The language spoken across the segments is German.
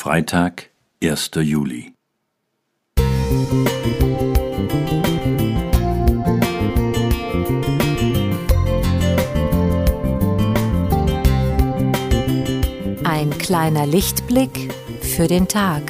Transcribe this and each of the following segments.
Freitag, 1. Juli. Ein kleiner Lichtblick für den Tag.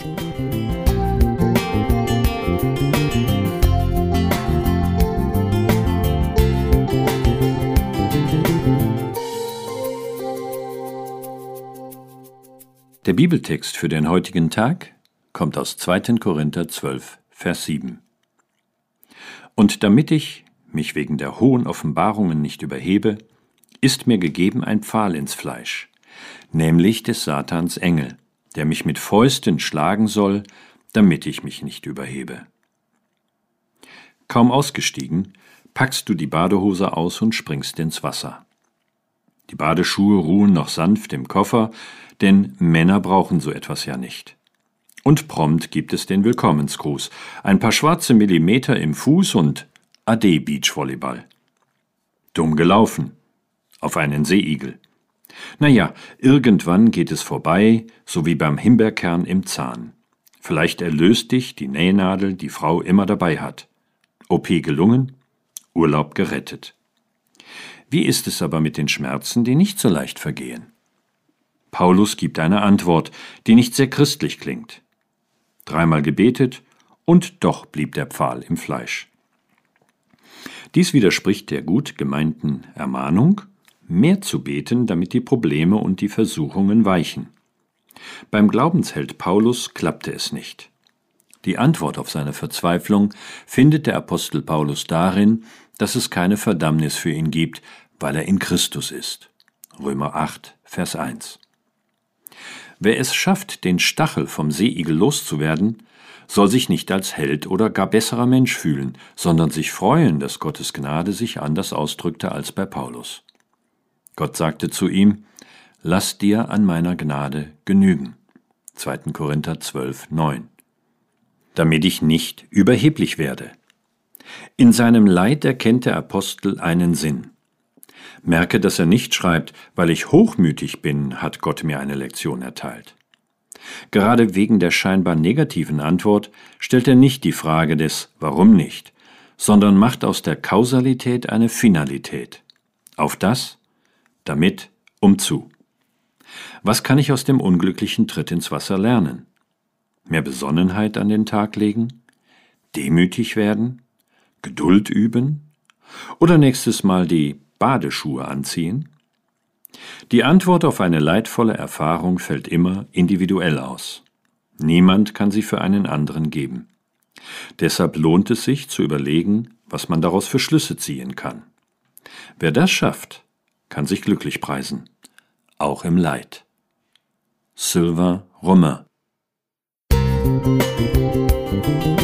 Der Bibeltext für den heutigen Tag kommt aus 2. Korinther 12, Vers 7. Und damit ich mich wegen der hohen Offenbarungen nicht überhebe, ist mir gegeben ein Pfahl ins Fleisch, nämlich des Satans Engel, der mich mit Fäusten schlagen soll, damit ich mich nicht überhebe. Kaum ausgestiegen, packst du die Badehose aus und springst ins Wasser. Die Badeschuhe ruhen noch sanft im Koffer, denn Männer brauchen so etwas ja nicht. Und prompt gibt es den Willkommensgruß, ein paar schwarze Millimeter im Fuß und Ade Beachvolleyball. Dumm gelaufen. Auf einen Seeigel. Naja, irgendwann geht es vorbei, so wie beim Himbeerkern im Zahn. Vielleicht erlöst dich die Nähnadel, die Frau immer dabei hat. OP gelungen, Urlaub gerettet. Wie ist es aber mit den Schmerzen, die nicht so leicht vergehen? Paulus gibt eine Antwort, die nicht sehr christlich klingt. Dreimal gebetet, und doch blieb der Pfahl im Fleisch. Dies widerspricht der gut gemeinten Ermahnung, mehr zu beten, damit die Probleme und die Versuchungen weichen. Beim Glaubensheld Paulus klappte es nicht. Die Antwort auf seine Verzweiflung findet der Apostel Paulus darin, dass es keine Verdammnis für ihn gibt, weil er in Christus ist. Römer 8, Vers 1. Wer es schafft, den Stachel vom Seeigel loszuwerden, soll sich nicht als Held oder gar besserer Mensch fühlen, sondern sich freuen, dass Gottes Gnade sich anders ausdrückte als bei Paulus. Gott sagte zu ihm, Lass dir an meiner Gnade genügen. 2. Korinther 12, 9. Damit ich nicht überheblich werde. In seinem Leid erkennt der Apostel einen Sinn. Merke, dass er nicht schreibt, weil ich hochmütig bin, hat Gott mir eine Lektion erteilt. Gerade wegen der scheinbar negativen Antwort stellt er nicht die Frage des Warum nicht, sondern macht aus der Kausalität eine Finalität. Auf das, damit, um zu. Was kann ich aus dem unglücklichen Tritt ins Wasser lernen? Mehr Besonnenheit an den Tag legen? Demütig werden? Geduld üben oder nächstes Mal die Badeschuhe anziehen? Die Antwort auf eine leidvolle Erfahrung fällt immer individuell aus. Niemand kann sie für einen anderen geben. Deshalb lohnt es sich zu überlegen, was man daraus für Schlüsse ziehen kann. Wer das schafft, kann sich glücklich preisen, auch im Leid. Sylvain Romain Musik